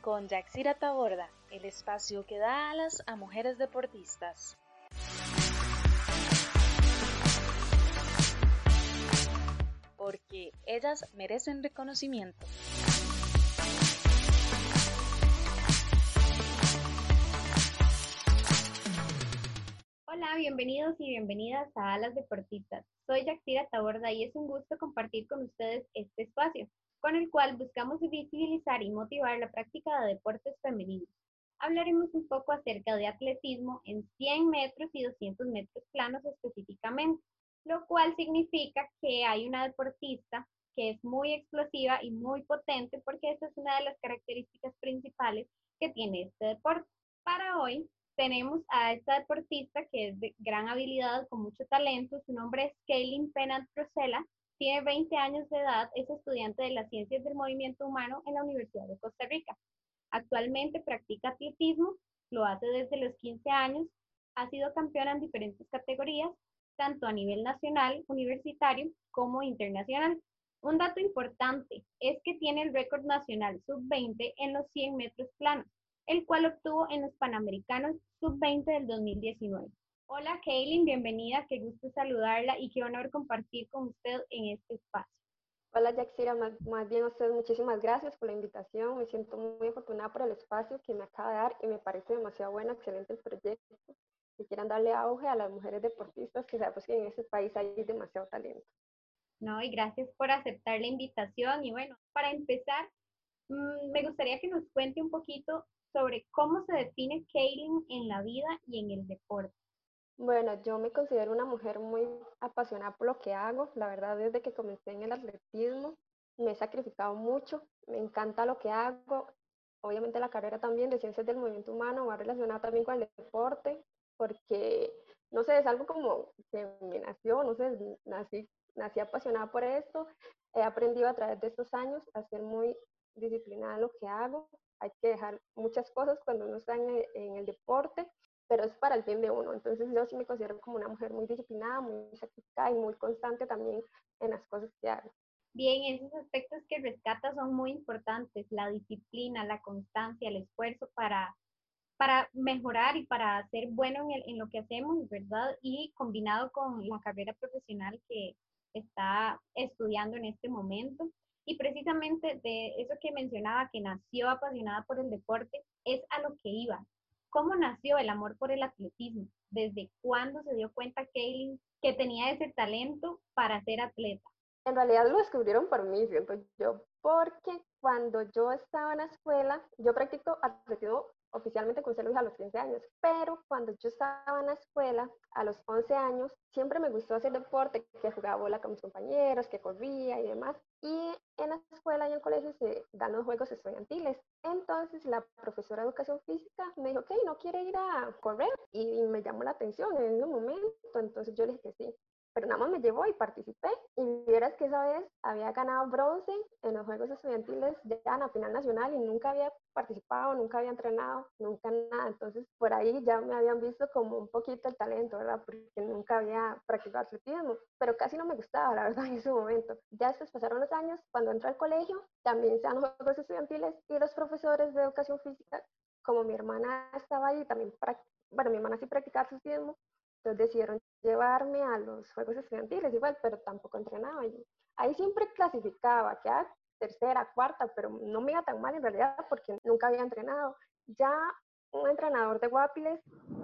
Con Yaxira Taborda, el espacio que da alas a mujeres deportistas. Porque ellas merecen reconocimiento. Hola, bienvenidos y bienvenidas a Alas Deportistas. Soy Yaxira Taborda y es un gusto compartir con ustedes este espacio con el cual buscamos visibilizar y motivar la práctica de deportes femeninos. Hablaremos un poco acerca de atletismo en 100 metros y 200 metros planos específicamente, lo cual significa que hay una deportista que es muy explosiva y muy potente porque esa es una de las características principales que tiene este deporte. Para hoy tenemos a esta deportista que es de gran habilidad, con mucho talento. Su nombre es Kaylin Pennant Rosella tiene 20 años de edad, es estudiante de las ciencias del movimiento humano en la Universidad de Costa Rica. Actualmente practica atletismo, lo hace desde los 15 años, ha sido campeona en diferentes categorías, tanto a nivel nacional, universitario, como internacional. Un dato importante es que tiene el récord nacional sub-20 en los 100 metros planos, el cual obtuvo en los Panamericanos sub-20 del 2019. Hola Kaylin, bienvenida, qué gusto saludarla y qué honor compartir con usted en este espacio. Hola Yaxira, más, más, bien a usted muchísimas gracias por la invitación, me siento muy afortunada por el espacio que me acaba de dar y me parece demasiado bueno, excelente el proyecto, que quieran darle auge a las mujeres deportistas, que sabemos que en este país hay demasiado talento. No, y gracias por aceptar la invitación y bueno, para empezar, mm, me gustaría que nos cuente un poquito sobre cómo se define Kaylin en la vida y en el deporte. Bueno, yo me considero una mujer muy apasionada por lo que hago. La verdad, desde que comencé en el atletismo, me he sacrificado mucho. Me encanta lo que hago. Obviamente la carrera también de ciencias del movimiento humano va relacionada también con el deporte, porque, no sé, es algo como que me nació, no sé, nací, nací apasionada por esto. He aprendido a través de estos años a ser muy disciplinada en lo que hago. Hay que dejar muchas cosas cuando uno está en en el deporte pero es para el bien de uno. Entonces yo sí me considero como una mujer muy disciplinada, muy sacrificada y muy constante también en las cosas que hago. Bien, esos aspectos que rescata son muy importantes, la disciplina, la constancia, el esfuerzo para, para mejorar y para ser bueno en, en lo que hacemos, ¿verdad? Y combinado con la carrera profesional que está estudiando en este momento. Y precisamente de eso que mencionaba, que nació apasionada por el deporte, es a lo que iba, ¿Cómo nació el amor por el atletismo? ¿Desde cuándo se dio cuenta Kaylin que tenía ese talento para ser atleta? En realidad lo descubrieron por mí, siento yo, porque cuando yo estaba en la escuela, yo practico atletismo oficialmente con Luis a los 15 años, pero cuando yo estaba en la escuela, a los 11 años, siempre me gustó hacer deporte, que jugaba bola con mis compañeros, que corría y demás. Y en la escuela y en el colegio se dan los juegos estudiantiles. Entonces la profesora de educación física me dijo, ok, ¿no quiere ir a correr? Y me llamó la atención en ese momento, entonces yo le dije que sí pero nada más me llevó y participé. Y vieras que esa vez había ganado bronce en los Juegos Estudiantiles ya en la final nacional y nunca había participado, nunca había entrenado, nunca nada. Entonces por ahí ya me habían visto como un poquito el talento, ¿verdad? Porque nunca había practicado atletismo, pero casi no me gustaba, la verdad, en ese momento. Ya después pasaron los años, cuando entré al colegio, también se los Juegos Estudiantiles y los profesores de educación física, como mi hermana estaba ahí, también, bueno, mi hermana sí practicaba atletismo, entonces decidieron llevarme a los Juegos Estudiantiles igual, pero tampoco entrenaba. Y ahí siempre clasificaba, quedaba tercera, cuarta, pero no me iba tan mal en realidad porque nunca había entrenado. Ya un entrenador de Guapiles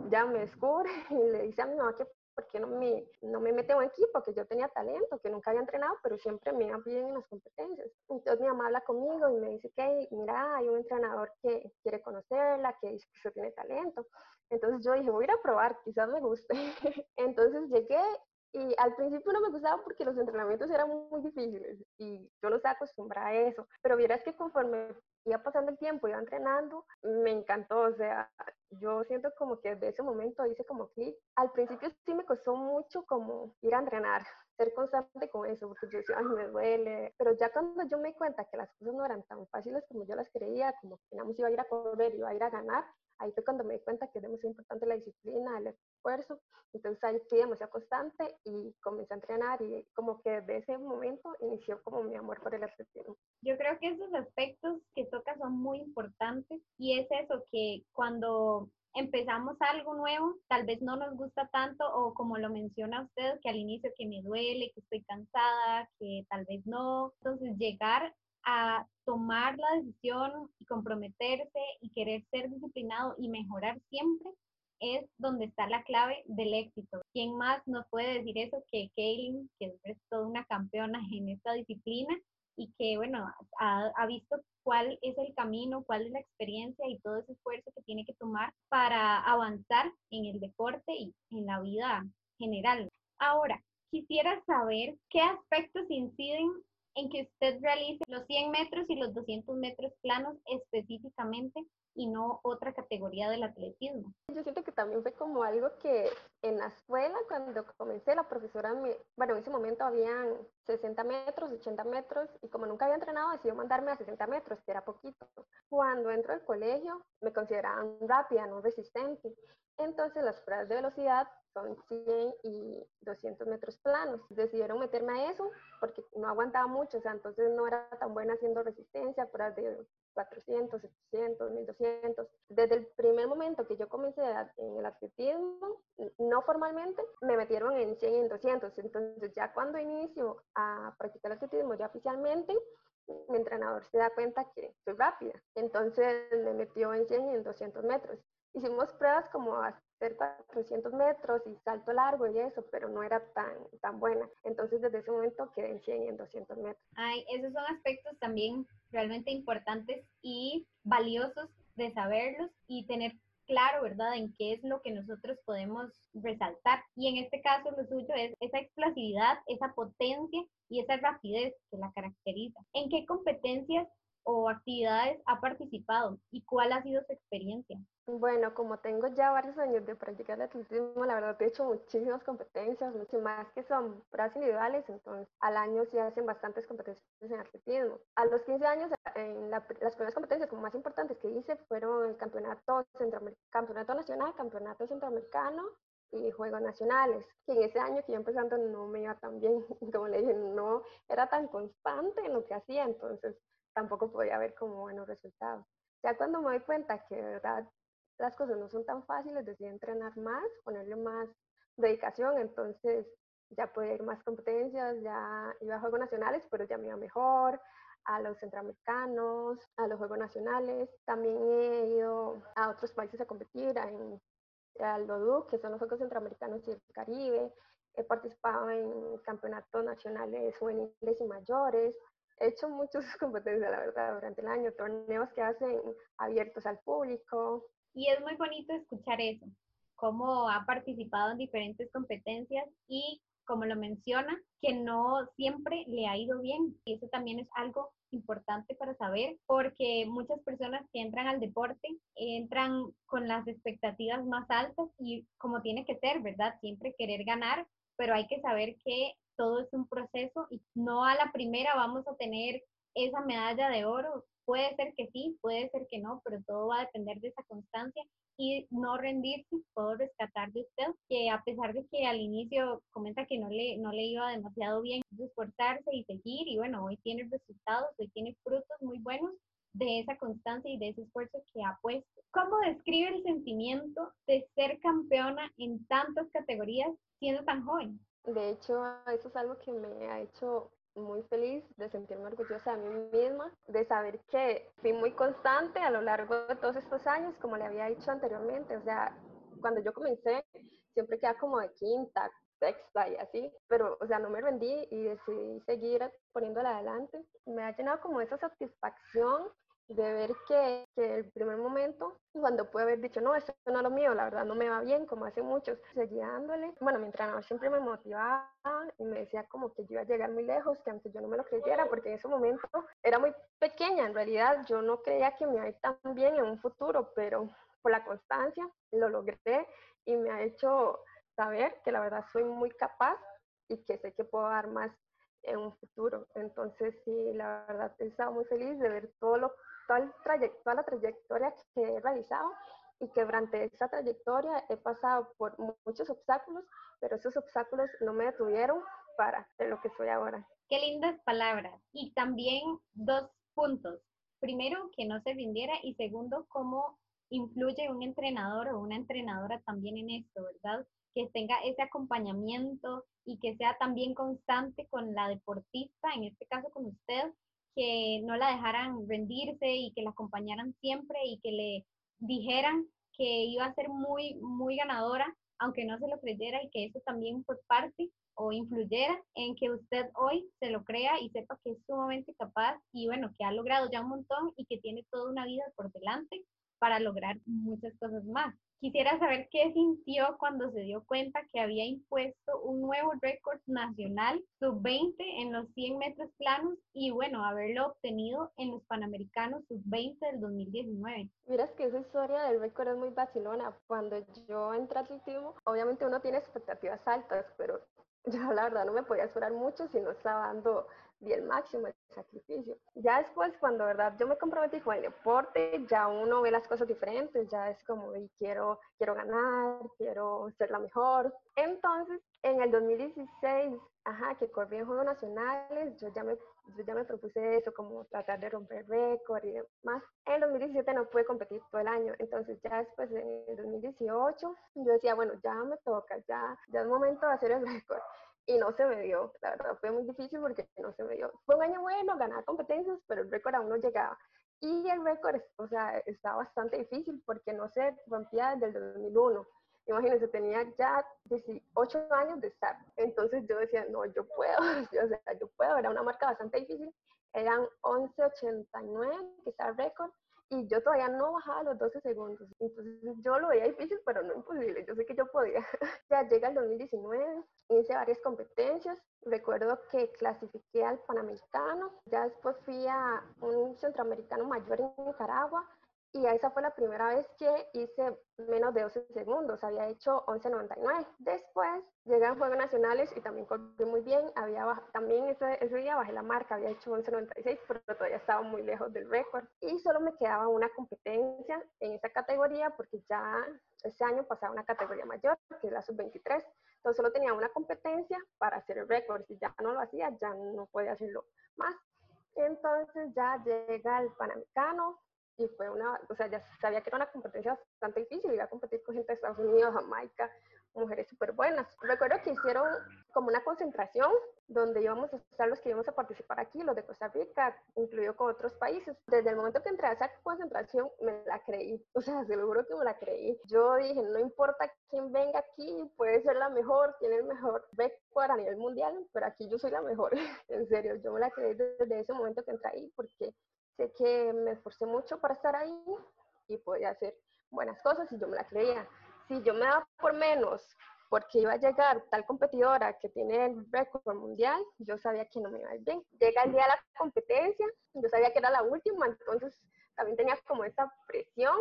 ya me descubre y le dice a mi mamá que por qué no me, no me mete un equipo, que yo tenía talento, que nunca había entrenado, pero siempre me iba bien en las competencias. Entonces mi mamá habla conmigo y me dice que, mira, hay un entrenador que quiere conocerla, que dice que tiene talento. Entonces yo dije, voy a ir a probar, quizás me guste. Entonces llegué y al principio no me gustaba porque los entrenamientos eran muy difíciles y yo no estaba acostumbrada a eso. Pero vieras que conforme iba pasando el tiempo, iba entrenando, me encantó. O sea, yo siento como que desde ese momento hice como clic. Al principio sí me costó mucho como ir a entrenar, ser constante con eso, porque yo decía, ay, me duele. Pero ya cuando yo me di cuenta que las cosas no eran tan fáciles como yo las creía, como que más iba a ir a correr, iba a ir a ganar, ahí fue cuando me di cuenta que era muy importante la disciplina, el esfuerzo. Entonces ahí fui demasiado constante y comencé a entrenar y como que desde ese momento inició como mi amor por el atletismo. Yo creo que esos aspectos que tocas son muy importantes y es eso que cuando empezamos algo nuevo, tal vez no nos gusta tanto o como lo menciona usted, que al inicio que me duele, que estoy cansada, que tal vez no. Entonces llegar a tomar la decisión y comprometerse y querer ser disciplinado y mejorar siempre es donde está la clave del éxito. ¿Quién más nos puede decir eso que Kaylin, que es toda una campeona en esta disciplina y que, bueno, ha, ha, visto cuál es el camino, cuál es la experiencia y todo ese esfuerzo que tiene que tomar para avanzar en el deporte y en la vida general. Ahora, quisiera saber qué aspectos inciden en que usted realice los 100 metros y los 200 metros planos específicamente y no otra categoría del atletismo. Yo siento que también fue como algo que en la escuela, cuando comencé, la profesora me, bueno, en ese momento habían 60 metros, 80 metros, y como nunca había entrenado, decidió mandarme a 60 metros, que era poquito. Cuando entro al colegio, me consideraban rápida, no resistente. Entonces las pruebas de velocidad son 100 y 200 metros planos. Decidieron meterme a eso porque no aguantaba mucho, o sea, entonces no era tan buena haciendo resistencia, pruebas de 400, 700, 1200. Desde el primer momento que yo comencé en el atletismo, no formalmente, me metieron en 100 y en 200. Entonces ya cuando inicio a practicar el atletismo ya oficialmente, mi entrenador se da cuenta que soy rápida. Entonces me metió en 100 y en 200 metros. Hicimos pruebas como hacer 400 metros y salto largo y eso, pero no era tan, tan buena. Entonces desde ese momento quedé en 100 y en 200 metros. Ay, esos son aspectos también realmente importantes y valiosos de saberlos y tener claro, ¿verdad?, en qué es lo que nosotros podemos resaltar. Y en este caso lo suyo es esa explosividad, esa potencia y esa rapidez que la caracteriza. ¿En qué competencias o actividades ha participado y cuál ha sido su experiencia? Bueno, como tengo ya varios años de practicar atletismo, la verdad he hecho muchísimas competencias, mucho más que son pruebas individuales, entonces al año sí hacen bastantes competencias en atletismo. A los 15 años, en las primeras competencias como más importantes que hice fueron el campeonato, campeonato nacional, campeonato centroamericano y Juegos Nacionales, que en ese año que yo empezando no me iba tan bien, como le dije, no era tan constante en lo que hacía, entonces tampoco podía ver como buenos resultados. Ya cuando me doy cuenta que de verdad las cosas no son tan fáciles, decidí entrenar más, ponerle más dedicación, entonces ya pude ir más competencias, ya iba a Juegos Nacionales, pero ya me iba mejor, a los centroamericanos, a los Juegos Nacionales. También he ido a otros países a competir, en, a los que son los Juegos Centroamericanos y el Caribe. He participado en campeonatos nacionales juveniles y mayores. He hecho muchas competencias, la verdad, durante el año, torneos que hacen abiertos al público. Y es muy bonito escuchar eso, cómo ha participado en diferentes competencias y como lo menciona, que no siempre le ha ido bien. Y eso también es algo importante para saber, porque muchas personas que entran al deporte entran con las expectativas más altas y como tiene que ser, ¿verdad? Siempre querer ganar, pero hay que saber que todo es un proceso y no a la primera vamos a tener esa medalla de oro. Puede ser que sí, puede ser que no, pero todo va a depender de esa constancia y no rendirse. Puedo rescatar de usted que a pesar de que al inicio comenta que no le, no le iba demasiado bien, esforzarse y seguir y bueno, hoy tiene resultados, hoy tiene frutos muy buenos de esa constancia y de ese esfuerzo que ha puesto. ¿Cómo describe el sentimiento de ser campeona en tantas categorías siendo tan joven? De hecho, eso es algo que me ha hecho muy feliz de sentirme orgullosa de mí misma, de saber que fui muy constante a lo largo de todos estos años, como le había dicho anteriormente. O sea, cuando yo comencé, siempre quedaba como de quinta, sexta y así, pero, o sea, no me rendí y decidí seguir poniéndola adelante. Me ha llenado como esa satisfacción de ver que, que, el primer momento, cuando pude haber dicho, no, esto no es lo mío, la verdad no me va bien, como hace muchos, seguía dándole. Bueno, mi entrenador siempre me motivaba y me decía como que yo iba a llegar muy lejos, que aunque yo no me lo creyera, porque en ese momento era muy pequeña, en realidad yo no creía que me iba a ir tan bien en un futuro, pero por la constancia lo logré y me ha hecho saber que la verdad soy muy capaz y que sé que puedo dar más en un futuro. Entonces, sí, la verdad he estado muy feliz de ver todo lo toda, toda la trayectoria que he realizado y que durante esa trayectoria he pasado por muchos obstáculos, pero esos obstáculos no me detuvieron para ser lo que soy ahora. Qué lindas palabras. Y también dos puntos. Primero, que no se rindiera y segundo, cómo influye un entrenador o una entrenadora también en esto, ¿verdad? Que tenga ese acompañamiento y que sea también constante con la deportista, en este caso con usted, que no la dejaran rendirse y que la acompañaran siempre y que le dijeran que iba a ser muy, muy ganadora, aunque no se lo creyera y que eso también fue parte o influyera en que usted hoy se lo crea y sepa que es sumamente capaz y bueno, que ha logrado ya un montón y que tiene toda una vida por delante para lograr muchas cosas más. Quisiera saber qué sintió cuando se dio cuenta que había impuesto un nuevo récord nacional sub-20 en los 100 metros planos y bueno, haberlo obtenido en los Panamericanos sub-20 del 2019. Miras que esa historia del récord es muy vacilona. Cuando yo entré al atletismo, obviamente uno tiene expectativas altas, pero yo la verdad no me podía esperar mucho si no estaba dando y el máximo de sacrificio. Ya después, cuando verdad yo me comprometí con el deporte, ya uno ve las cosas diferentes, ya es como, y quiero, quiero ganar, quiero ser la mejor. Entonces, en el 2016, ajá, que corrí en Juegos Nacionales, yo ya me yo ya me propuse eso, como tratar de romper récord y demás. En el 2017 no pude competir todo el año, entonces ya después en el 2018 yo decía, bueno, ya me toca, ya, ya es momento de hacer el récord y no se me dio. La verdad fue muy difícil porque no se me dio. Fue un año bueno, ganaba competencias, pero el récord aún no llegaba. Y el récord, o sea, estaba bastante difícil porque no se rompía desde el 2001. Imagínense, tenía ya 18 años de estar. Entonces yo decía, no, yo puedo, o sea, yo puedo. Era una marca bastante difícil. Eran 11.89, que está el récord y yo todavía no bajaba los 12 segundos. Entonces yo lo veía difícil, pero no imposible. Yo sé que yo podía. ya llega el 2019, hice varias competencias. Recuerdo que clasifiqué al Panamericano. Ya después fui a un centroamericano mayor en Nicaragua y esa fue la primera vez que hice menos de 12 segundos, había hecho 11.99. Después llegué a Juegos Nacionales y también corrí muy bien, había también ese, ese, día bajé la marca, había hecho 11.96, pero todavía estaba muy lejos del récord. Y solo me quedaba una competencia en esa categoría porque ya ese año pasaba una categoría mayor, que es la sub-23. Entonces solo tenía una competencia para hacer el récord. Si ya no lo hacía, ya no podía hacerlo más. Entonces ya llega el Panamericano, y fue una, o sea, ya sabía que era una competencia bastante difícil, iba a competir con gente de Estados Unidos, Jamaica, mujeres súper buenas. Recuerdo que hicieron como una concentración donde íbamos a estar los que íbamos a participar aquí, los de Costa Rica, incluido con otros países. Desde el momento que entré a esa concentración, me la creí, o sea, seguro que me la creí. Yo dije, no importa quién venga aquí, puede ser la mejor, tiene el mejor récord a nivel mundial, pero aquí yo soy la mejor, en serio, yo me la creí desde ese momento que entré ahí, porque sé que me esforcé mucho para estar ahí y podía hacer buenas cosas y yo me la creía. Si yo me daba por menos porque iba a llegar tal competidora que tiene el récord mundial, yo sabía que no me iba a ir bien. Llega el día de la competencia, yo sabía que era la última, entonces también tenía como esa presión,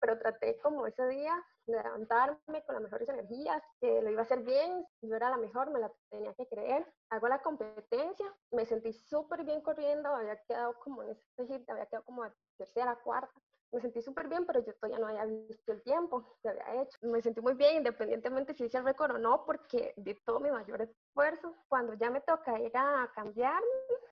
pero traté como ese día de levantarme con las mejores energías, que lo iba a hacer bien, yo era la mejor, me la tenía que creer. Hago la competencia, me sentí súper bien corriendo, había quedado como en ese hit, había quedado como a tercera, cuarta. Me sentí súper bien, pero yo todavía no había visto el tiempo que había hecho. Me sentí muy bien, independientemente si hice el récord o no, porque di todo mi mayor esfuerzo. Cuando ya me toca ir a cambiarme,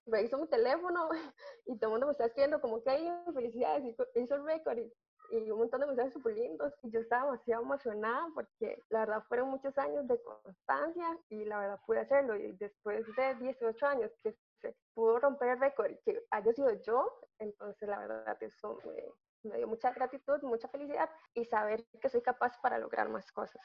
reviso mi teléfono y todo el mundo me está escribiendo como que hay felicidades, hizo el récord y y un montón de mensajes súper lindos y yo estaba demasiado emocionada porque la verdad fueron muchos años de constancia y la verdad pude hacerlo y después de 18 años que se pudo romper el récord y que haya sido yo, entonces la verdad eso me, me dio mucha gratitud, mucha felicidad y saber que soy capaz para lograr más cosas.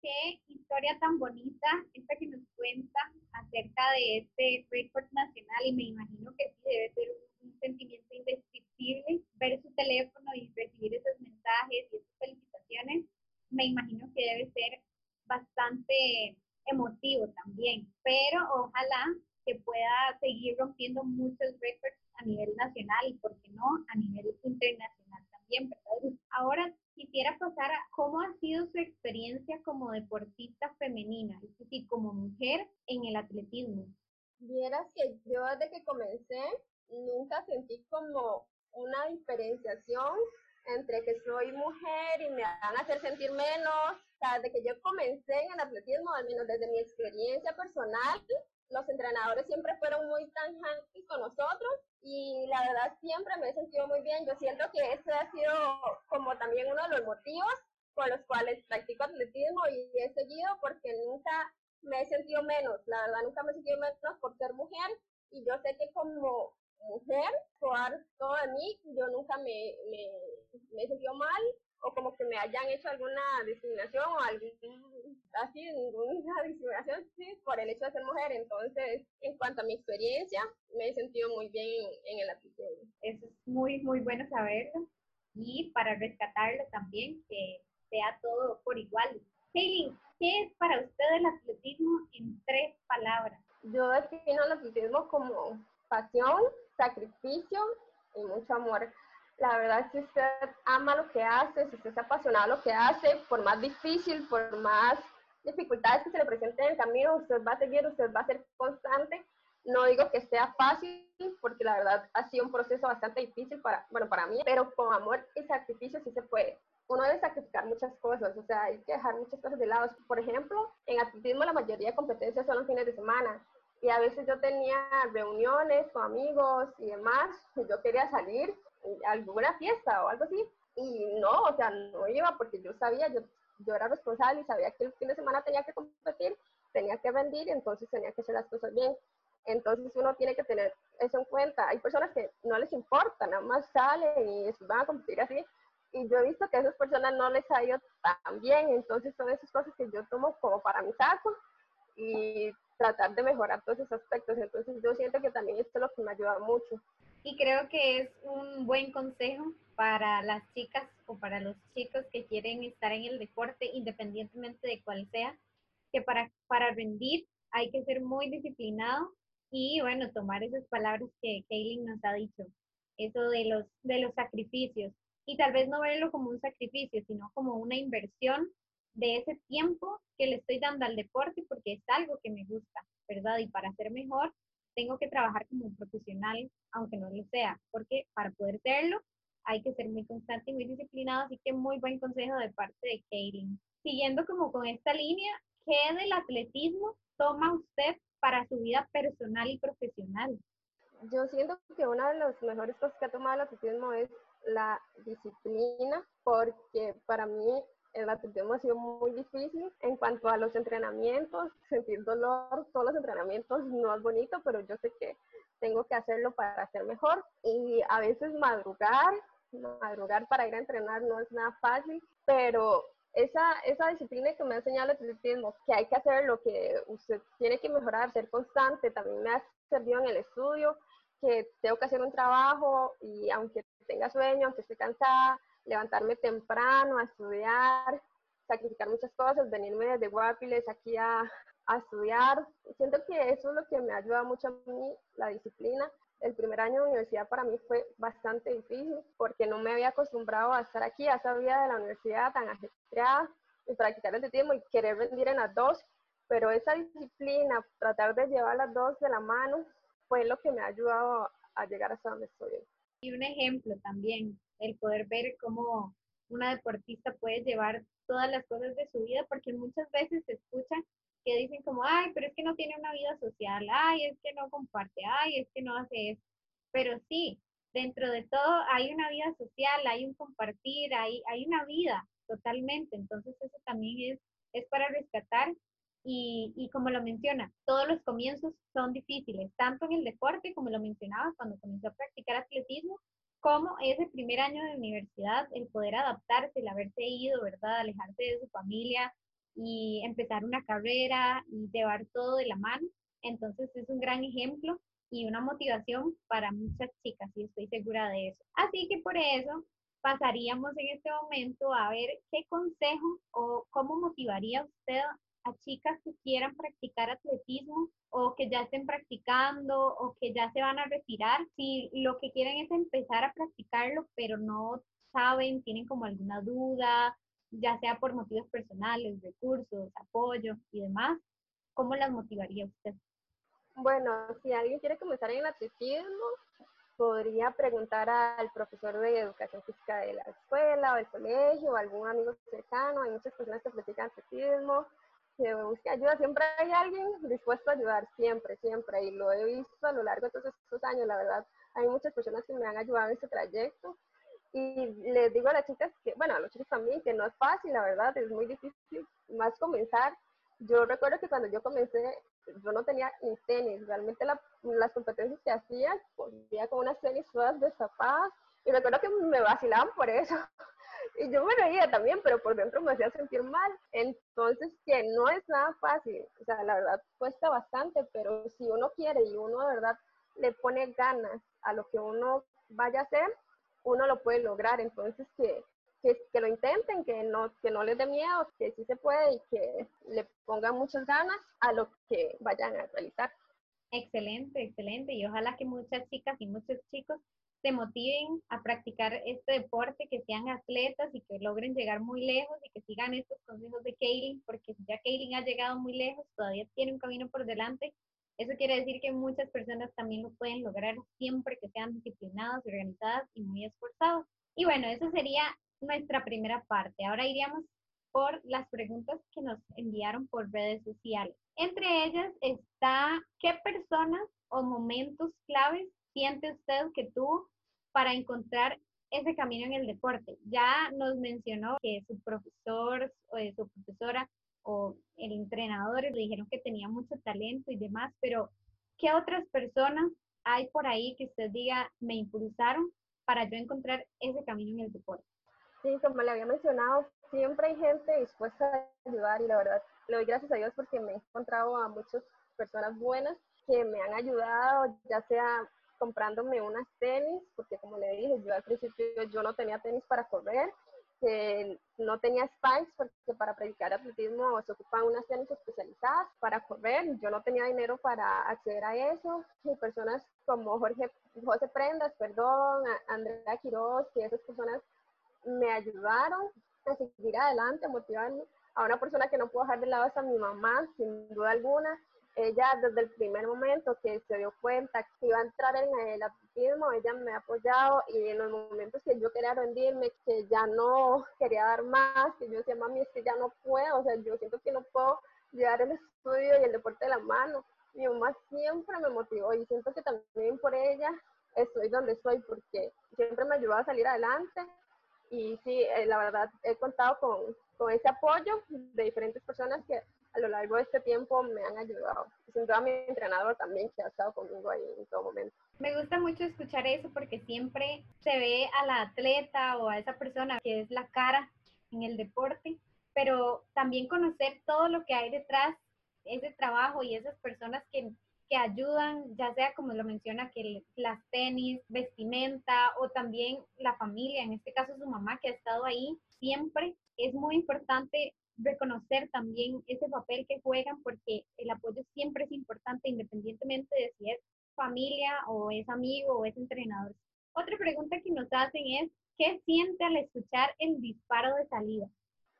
Qué historia tan bonita esta que nos cuenta acerca de este récord nacional y me imagino que sí debe ser un sentimiento indescriptible ver su teléfono y recibir esos mensajes y esas felicitaciones, me imagino que debe ser bastante emotivo también, pero ojalá que pueda seguir rompiendo muchos récords a nivel nacional y, por qué no, a nivel internacional también, Ahora quisiera pasar a cómo ha sido su experiencia como deportista femenina, es como mujer en el atletismo. Vieras que yo desde que comencé nunca sentí como una diferenciación entre que soy mujer y me van a hacer sentir menos. O sea, desde que yo comencé en el atletismo, al menos desde mi experiencia personal, los entrenadores siempre fueron muy tanjantes con nosotros y la verdad siempre me he sentido muy bien. Yo siento que ese ha sido como también uno de los motivos por los cuales practico atletismo y he seguido porque nunca me he sentido menos, la verdad nunca me he sentido menos por ser mujer y yo sé que como mujer, jugar todo de mí, yo nunca me, me, me he sentido mal o como que me hayan hecho alguna discriminación o algún, así, ninguna discriminación sí, por el hecho de ser mujer. Entonces, en cuanto a mi experiencia, me he sentido muy bien en, el atletismo. Eso es muy, muy bueno saberlo. Y para rescatarlo también, que sea todo por igual. Hayley, ¿qué es para usted el atletismo en tres palabras? Yo defino el atletismo como pasión, sacrificio y mucho amor la verdad, si usted ama lo que hace, si usted es apasionado lo que hace, por más difícil, por más dificultades que se le presenten en el camino, usted va a seguir, usted va a ser constante. No digo que sea fácil, porque la verdad ha sido un proceso bastante difícil para, bueno, para mí, pero con amor y sacrificio sí se puede. Uno debe sacrificar muchas cosas, o sea, hay que dejar muchas cosas de lado. Por ejemplo, en atletismo la mayoría de competencias son los fines de semana y a veces yo tenía reuniones con amigos y demás, y yo quería salir alguna fiesta o algo así. Y no, o sea, no iba porque yo sabía, yo, yo era responsable y sabía que el fin de semana tenía que competir, tenía que rendir, entonces tenía que hacer las cosas bien. Entonces uno tiene que tener eso en cuenta. Hay personas que no les importa, nada más salen y van a competir así. Y yo he visto que a esas personas no les ha ido tan bien. Entonces son esas cosas que yo tomo como para mi saco y tratar de mejorar todos esos aspectos. Entonces yo siento que también esto es lo que me ayuda mucho y creo que es un buen consejo para las chicas o para los chicos que quieren estar en el deporte, independientemente de cuál sea, que para, para rendir hay que ser muy disciplinado y bueno, tomar esas palabras que Kaylin nos ha dicho, eso de los, de los sacrificios. Y tal vez no verlo como un sacrificio, sino como una inversión de ese tiempo que le estoy dando al deporte porque es algo que me gusta, ¿verdad? Y para ser mejor, tengo que trabajar como un profesional, aunque no lo sea, porque para poder serlo hay que ser muy constante y muy disciplinado, así que muy buen consejo de parte de Katie. Siguiendo como con esta línea, ¿qué del atletismo toma usted para su vida personal y profesional? Yo siento que una de las mejores cosas que ha tomado el atletismo es la disciplina, porque para mí el atletismo ha sido muy difícil. En cuanto a los entrenamientos, sentir dolor, todos los entrenamientos no es bonito, pero yo sé que tengo que hacerlo para ser mejor. Y a veces madrugar, madrugar para ir a entrenar no es nada fácil, pero esa, esa disciplina que me ha enseñado el atletismo, que hay que hacer lo que usted tiene que mejorar, ser constante, también me ha servido en el estudio, que tengo que hacer un trabajo y aunque tenga sueño, aunque esté cansada, levantarme temprano a estudiar, sacrificar muchas cosas, venirme desde Guapiles aquí a, a estudiar. Siento que eso es lo que me ayuda mucho a mí, la disciplina. El primer año de universidad para mí fue bastante difícil porque no me había acostumbrado a estar aquí, a esa vida de la universidad tan ajetreada y practicar el tiempo y querer rendir en las dos. Pero esa disciplina, tratar de llevar las dos de la mano, fue lo que me ha ayudado a llegar hasta donde estoy y un ejemplo también, el poder ver cómo una deportista puede llevar todas las cosas de su vida, porque muchas veces se escucha que dicen como, ay, pero es que no tiene una vida social, ay, es que no comparte, ay, es que no hace eso. Pero sí, dentro de todo hay una vida social, hay un compartir, hay, hay una vida totalmente. Entonces eso también es, es para rescatar y, y, como lo menciona, todos los comienzos son difíciles, tanto en el deporte, como lo mencionaba, cuando comenzó a practicar atletismo, como ese primer año de universidad, el poder adaptarse, el haberse ido, ¿verdad? Alejarse de su familia y empezar una carrera y llevar todo de la mano. Entonces es un gran ejemplo y una motivación para muchas chicas y estoy segura de eso. Así que por eso pasaríamos en este momento a ver qué consejo o cómo motivaría usted chicas que quieran practicar atletismo o que ya estén practicando o que ya se van a retirar, si lo que quieren es empezar a practicarlo, pero no saben, tienen como alguna duda, ya sea por motivos personales, recursos, apoyo y demás, ¿cómo las motivaría usted? Bueno, si alguien quiere comenzar en el atletismo, podría preguntar al profesor de educación física de la escuela o del colegio o algún amigo cercano. Hay muchas personas que practican atletismo, que buscan ayuda. Siempre hay alguien dispuesto a ayudar, siempre, siempre. Y lo he visto a lo largo de todos estos años, la verdad. Hay muchas personas que me han ayudado en este trayecto. Y les digo a las chicas que, bueno, a los chicos también, que no es fácil, la verdad, es muy difícil más comenzar. Yo recuerdo que cuando yo comencé, yo no tenía ni tenis, realmente las competencias que hacía, ponía con unas tenis todas destapadas y recuerdo que me vacilaban por eso. Y yo me reía también, pero por dentro me hacía sentir mal. Entonces, que no es nada fácil, o sea, la verdad cuesta bastante, pero si uno quiere y uno de verdad le pone ganas a lo que uno vaya a hacer, uno lo puede lograr. Entonces, que, que, lo intenten, que no, que no les dé miedo, que sí se puede y que le pongan muchas ganas a lo que vayan a realizar. Excelente, excelente. Y ojalá que muchas chicas y muchos chicos se motiven a practicar este deporte, que sean atletas y que logren llegar muy lejos y que sigan estos consejos de Kaylin, porque ya Kaylin ha llegado muy lejos, todavía tiene un camino por delante. Eso quiere decir que muchas personas también lo pueden lograr siempre que sean disciplinadas, organizadas y muy esforzadas. Y bueno, eso sería nuestra primera parte. Ahora iríamos por las preguntas que nos enviaron por redes sociales. Entre ellas está, ¿qué personas o momentos claves siente usted que tuvo para encontrar ese camino en el deporte? Ya nos mencionó que su profesor o su profesora o el entrenador le dijeron que tenía mucho talento y demás, pero ¿qué otras personas hay por ahí que usted diga me impulsaron para yo encontrar ese camino en el deporte? Sí, como le había mencionado, siempre hay gente dispuesta a ayudar y la verdad le doy gracias a Dios porque me he encontrado a muchas personas buenas que me han ayudado, ya sea comprándome unas tenis, porque como le dije, yo al principio yo no tenía tenis para correr, que no tenía spikes porque para predicar atletismo se ocupan unas tenis especializadas para correr, yo no tenía dinero para acceder a eso, y personas como Jorge, José Prendas, perdón, Andrea Quiroz, que esas personas me ayudaron a seguir adelante, a motivarme. A una persona que no puedo dejar de lado es a mi mamá, sin duda alguna, ella desde el primer momento que se dio cuenta que iba a entrar en el atletismo, ella me ha apoyado y en los momentos que yo quería rendirme, que ya no quería dar más, que yo decía, mami, es que ya no puedo, o sea, yo siento que no puedo llevar el estudio y el deporte de la mano. Mi mamá siempre me motivó y siento que también por ella estoy donde estoy porque siempre me ayudó a salir adelante y sí, eh, la verdad he contado con, con ese apoyo de diferentes personas que a lo largo de este tiempo me han ayudado. Sin duda mi entrenador también que ha estado conmigo ahí en todo momento. Me gusta mucho escuchar eso porque siempre se ve a la atleta o a esa persona que es la cara en el deporte, pero también conocer todo lo que hay detrás, ese trabajo y esas personas que, que ayudan, ya sea como lo menciona, que las tenis, vestimenta o también la familia, en este caso su mamá que ha estado ahí siempre, es muy importante reconocer también ese papel que juegan porque el apoyo siempre es importante independientemente de si es familia o es amigo o es entrenador. Otra pregunta que nos hacen es, ¿qué siente al escuchar el disparo de salida?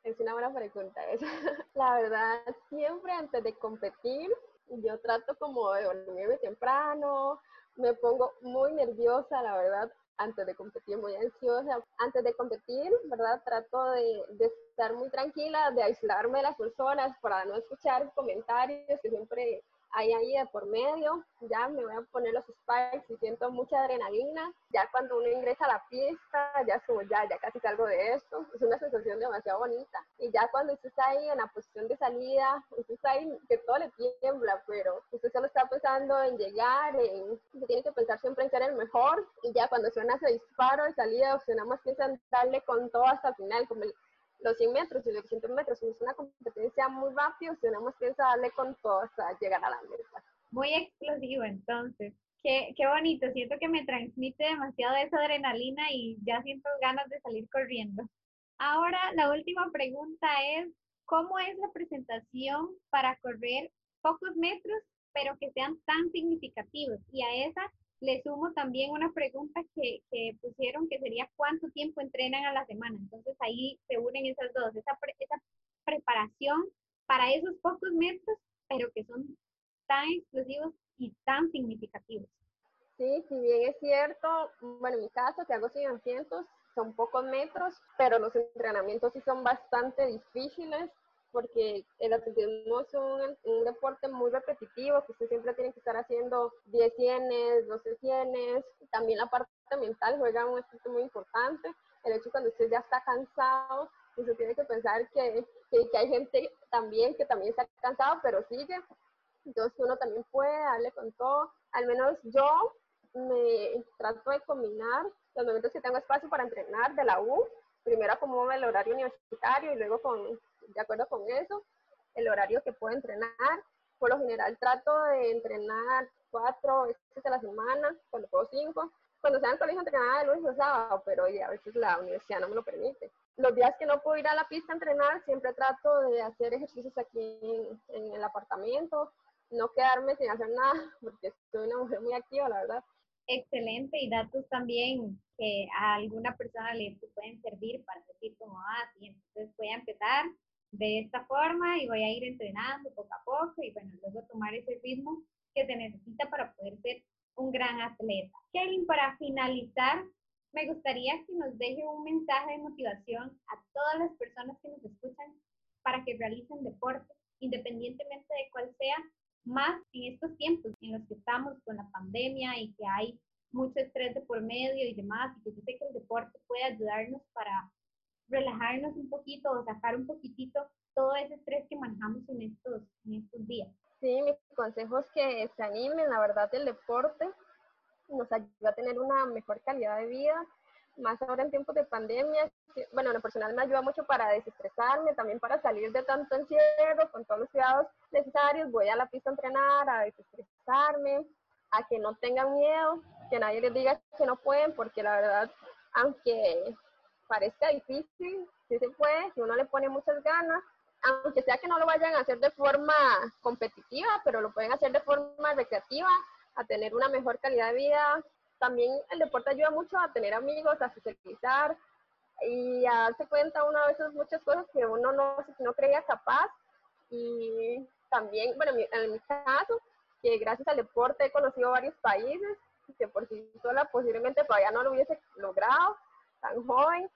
Es una buena pregunta. La verdad, siempre antes de competir, yo trato como de dormirme temprano, me pongo muy nerviosa, la verdad, antes de competir, muy ansiosa. Antes de competir, ¿verdad? Trato de, de, estar muy tranquila, de aislarme de las personas para no escuchar comentarios que siempre hay ahí de por medio, ya me voy a poner los spikes y siento mucha adrenalina. Ya cuando uno ingresa a la pista, ya es como ya, ya casi salgo de esto. Es una sensación demasiado bonita. Y ya cuando usted está ahí en la posición de salida, usted está ahí que todo le tiembla, pero usted solo está pensando en llegar, en, usted tiene que pensar siempre en ser el mejor. Y ya cuando suena ese disparo de salida, usted nada más piensa en darle con todo hasta el final, como el, los 100 metros y los 200 metros. Es una competencia muy rápida, tenemos que darle con todo hasta llegar a la meta. Muy explosivo, entonces. Qué, qué bonito, siento que me transmite demasiado esa adrenalina y ya siento ganas de salir corriendo. Ahora, la última pregunta es, ¿cómo es la presentación para correr pocos metros, pero que sean tan significativos? Y a esa le sumo también una pregunta que, que, pusieron que sería cuánto tiempo entrenan a la semana. Entonces ahí se unen esas dos, esa, esa preparación para esos pocos metros, pero que son tan explosivos y tan significativos. Sí, si bien es cierto, bueno, en mi caso que hago 100 son pocos metros, pero los entrenamientos sí son bastante difíciles porque el atletismo es un, deporte muy repetitivo, que usted siempre tiene que estar haciendo 10 cienes, 12 cienes, también la parte mental juega un aspecto muy importante, el hecho cuando usted ya está cansado, usted tiene que pensar que, que, que hay gente también que también está cansado, pero sigue, entonces uno también puede darle con todo, al menos yo me trato de combinar los momentos que tengo espacio para entrenar de la U, primero acomodo el horario universitario y luego con, de acuerdo con eso, el horario que puedo entrenar. Por lo general trato de entrenar cuatro veces a la semana, cuando puedo cinco. Cuando sea en colegio entrenaba de lunes a sábado, pero a veces la universidad no me lo permite. Los días que no puedo ir a la pista a entrenar, siempre trato de hacer ejercicios aquí en, en el apartamento, no quedarme sin hacer nada, porque soy una mujer muy activa, la verdad excelente y datos también que a alguna persona le pueden servir para decir como, ah, sí, entonces voy a empezar de esta forma y voy a ir entrenando poco a poco y bueno, luego tomar ese ritmo que se necesita para poder ser un gran atleta. Kelly, para finalizar, me gustaría que nos deje un mensaje de motivación a todas las personas que nos escuchan para que realicen deporte, independientemente de cuál sea más en estos tiempos en los que estamos con la pandemia y que hay mucho estrés de por medio y demás, y que yo sé que el deporte puede ayudarnos para relajarnos un poquito o sacar un poquitito todo ese estrés que manejamos en estos, en estos días. Sí, mis consejos es que se animen, la verdad, el deporte nos ayuda a tener una mejor calidad de vida, más ahora en tiempos de pandemia. Bueno, en lo personal me ayuda mucho para desestresarme, también para salir de tanto encierro, con todos los cuidados necesarios. Voy a la pista a entrenar, a desestresarme, a que no tengan miedo, que nadie les diga que no pueden, porque la verdad, aunque parezca difícil, sí se puede, si uno le pone muchas ganas, aunque sea que no lo vayan a hacer de forma competitiva, pero lo pueden hacer de forma recreativa, a tener una mejor calidad de vida. También el deporte ayuda mucho a tener amigos, a socializar y a darse cuenta uno a veces muchas cosas que uno no, no creía capaz. Y también, bueno, en mi caso, que gracias al deporte he conocido varios países que por sí sola posiblemente todavía no lo hubiese logrado tan joven.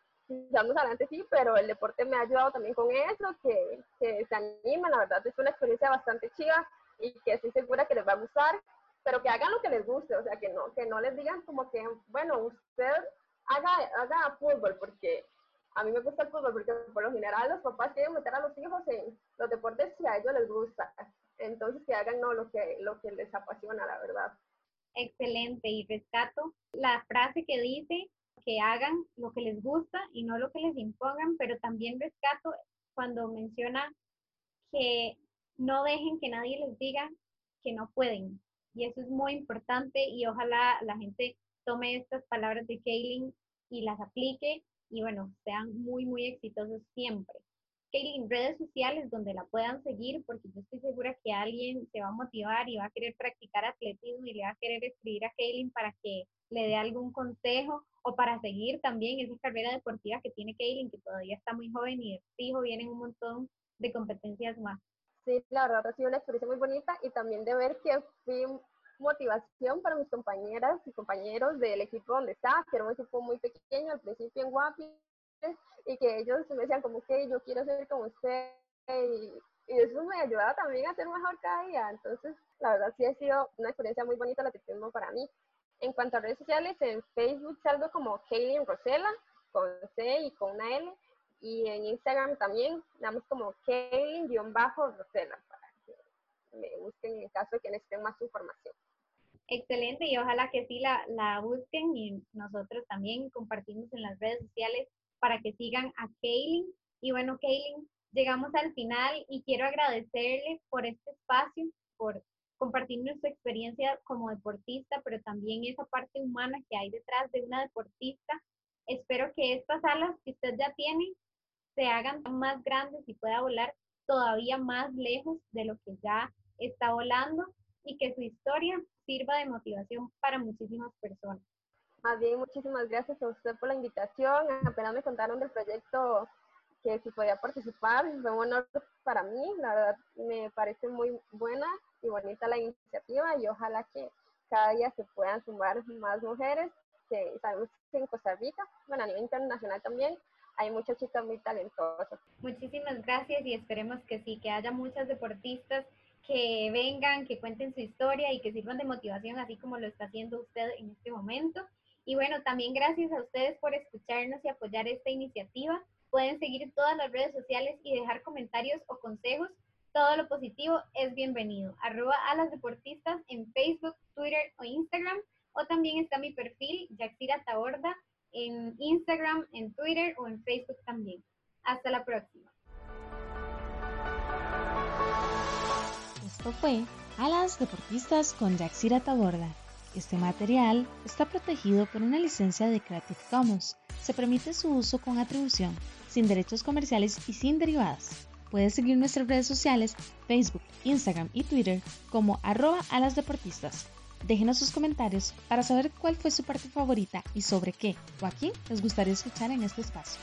Quizás adelante sí, pero el deporte me ha ayudado también con eso, que, que se animen, la verdad es una experiencia bastante chiva y que estoy segura que les va a gustar, pero que hagan lo que les guste, o sea, que no, que no les digan como que, bueno, usted haga, haga fútbol, porque a mí me gusta el fútbol, porque por lo general los papás quieren meter a los hijos en los deportes que a ellos les gusta. Entonces que hagan no lo que, lo que les apasiona, la verdad. Excelente, y rescato la frase que dice que hagan lo que les gusta y no lo que les impongan, pero también rescato cuando menciona que no dejen que nadie les diga que no pueden. Y eso es muy importante y ojalá la gente tome estas palabras de Kaylin y las aplique y bueno, sean muy, muy exitosos siempre. Kaylin, redes sociales donde la puedan seguir, porque yo estoy segura que alguien se va a motivar y va a querer practicar atletismo y le va a querer escribir a Kaylin para que le dé algún consejo o para seguir también esa carrera deportiva que tiene Kaylin, que todavía está muy joven y fijo, vienen un montón de competencias más. Sí, la verdad ha sido una experiencia muy bonita y también de ver que fui motivación para mis compañeras y compañeros del equipo donde estaba, que era un equipo muy pequeño al principio en Guapi, y que ellos me decían como que yo quiero ser como usted y, eso me ayudaba también a ser mejor cada día. Entonces, la verdad sí ha sido una experiencia muy bonita la que tengo para mí. En cuanto a redes sociales, en Facebook salgo como Kaylin Rosela, con C y con una L, y en Instagram también, damos como Kaylin-Rosela, para que me busquen en caso de que necesiten más información. Excelente, y ojalá que sí la, la busquen y nosotros también compartimos en las redes sociales para que sigan a Kaylin. Y bueno, Kaylin, llegamos al final y quiero agradecerle por este espacio, por compartir nuestra experiencia como deportista, pero también esa parte humana que hay detrás de una deportista. Espero que estas alas que usted ya tiene se hagan más grandes y pueda volar todavía más lejos de lo que ya está volando y que su historia sirva de motivación para muchísimas personas. Más bien, muchísimas gracias a usted por la invitación. Apenas me contaron del proyecto que si podía participar, fue un honor para mí. La verdad, me parece muy buena y bonita la iniciativa y ojalá que, cada día se puedan sumar más mujeres, que sabemos que en Costa Rica, bueno, a nivel internacional también, hay muchas chicas muy talentosas. Muchísimas gracias y esperemos que sí, que haya muchas deportistas que vengan, que cuenten su historia y que sirvan de motivación, así como lo está haciendo usted en este momento. Y bueno, también gracias a ustedes por escucharnos y apoyar esta iniciativa. Pueden seguir todas las redes sociales y dejar comentarios o consejos. Todo lo positivo es bienvenido. Arroba a deportistas en Facebook, Twitter o Instagram. O también está mi perfil, Yaxira Taborda, en Instagram, en Twitter o en Facebook también. Hasta la próxima. Esto fue Alas Deportistas con Yaxira Taborda. Este material está protegido por una licencia de Creative Commons. Se permite su uso con atribución, sin derechos comerciales y sin derivadas. Puedes seguir nuestras redes sociales, Facebook, Instagram y Twitter como arroba alasdeportistas. Déjenos sus comentarios para saber cuál fue su parte favorita y sobre qué o a quién les gustaría escuchar en este espacio.